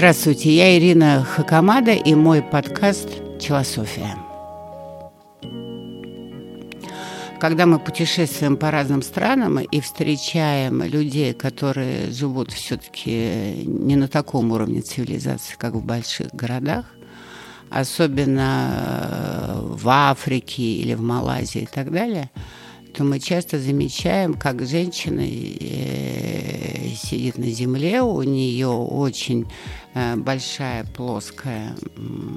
Здравствуйте, я Ирина Хакамада и мой подкаст «Челософия». Когда мы путешествуем по разным странам и встречаем людей, которые живут все-таки не на таком уровне цивилизации, как в больших городах, особенно э, в Африке или в Малайзии и так далее – то мы часто замечаем, как женщина э, сидит на земле, у нее очень э, большая плоская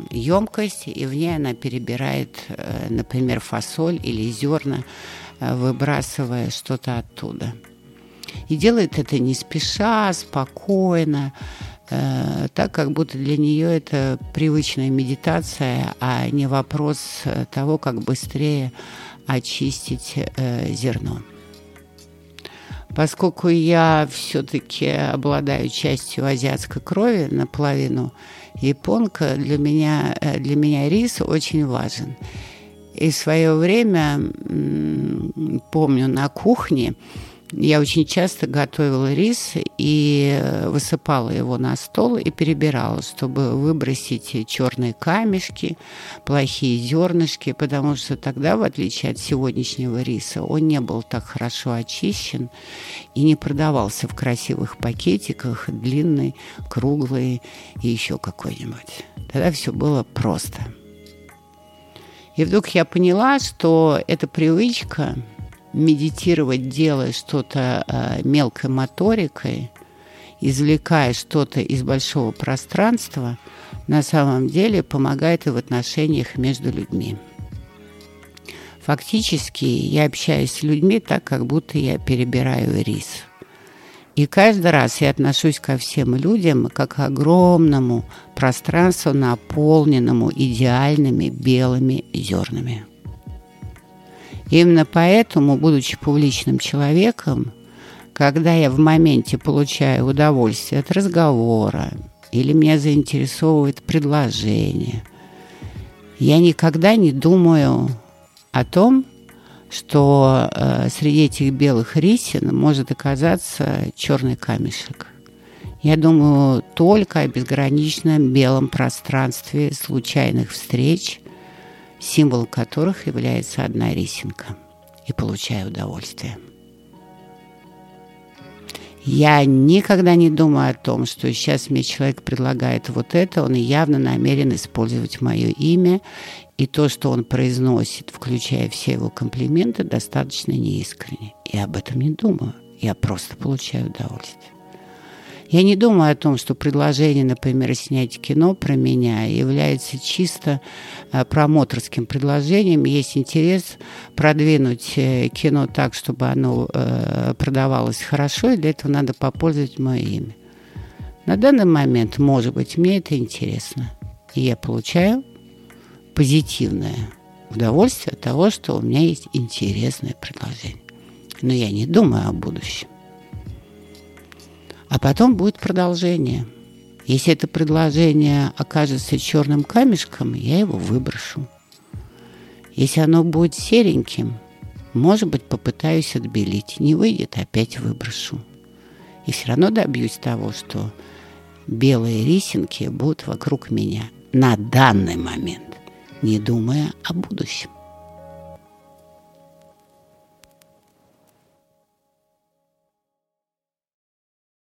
емкость, и в ней она перебирает, э, например, фасоль или зерна, выбрасывая что-то оттуда. И делает это не спеша, спокойно, так как будто для нее это привычная медитация, а не вопрос того, как быстрее очистить э, зерно. Поскольку я все-таки обладаю частью азиатской крови наполовину японка, для меня, э, для меня рис очень важен. И в свое время, помню, на кухне я очень часто готовила рис и высыпала его на стол и перебирала, чтобы выбросить черные камешки, плохие зернышки, потому что тогда, в отличие от сегодняшнего риса, он не был так хорошо очищен и не продавался в красивых пакетиках, длинный, круглый и еще какой-нибудь. Тогда все было просто. И вдруг я поняла, что эта привычка медитировать, делая что-то э, мелкой моторикой, извлекая что-то из большого пространства, на самом деле помогает и в отношениях между людьми. Фактически я общаюсь с людьми так, как будто я перебираю рис. И каждый раз я отношусь ко всем людям как к огромному пространству, наполненному идеальными белыми зернами. Именно поэтому, будучи публичным человеком, когда я в моменте получаю удовольствие от разговора или меня заинтересовывает предложение, я никогда не думаю о том, что э, среди этих белых рисин может оказаться черный камешек. Я думаю только о безграничном белом пространстве случайных встреч, символ которых является одна рисинка, и получаю удовольствие. Я никогда не думаю о том, что сейчас мне человек предлагает вот это, он явно намерен использовать мое имя, и то, что он произносит, включая все его комплименты, достаточно неискренне. Я об этом не думаю, я просто получаю удовольствие. Я не думаю о том, что предложение, например, снять кино про меня является чисто э, промоторским предложением. Есть интерес продвинуть э, кино так, чтобы оно э, продавалось хорошо, и для этого надо попользовать мое имя. На данный момент, может быть, мне это интересно. И я получаю позитивное удовольствие от того, что у меня есть интересное предложение. Но я не думаю о будущем. А потом будет продолжение. Если это предложение окажется черным камешком, я его выброшу. Если оно будет сереньким, может быть, попытаюсь отбелить. Не выйдет, опять выброшу. И все равно добьюсь того, что белые рисинки будут вокруг меня на данный момент, не думая о будущем.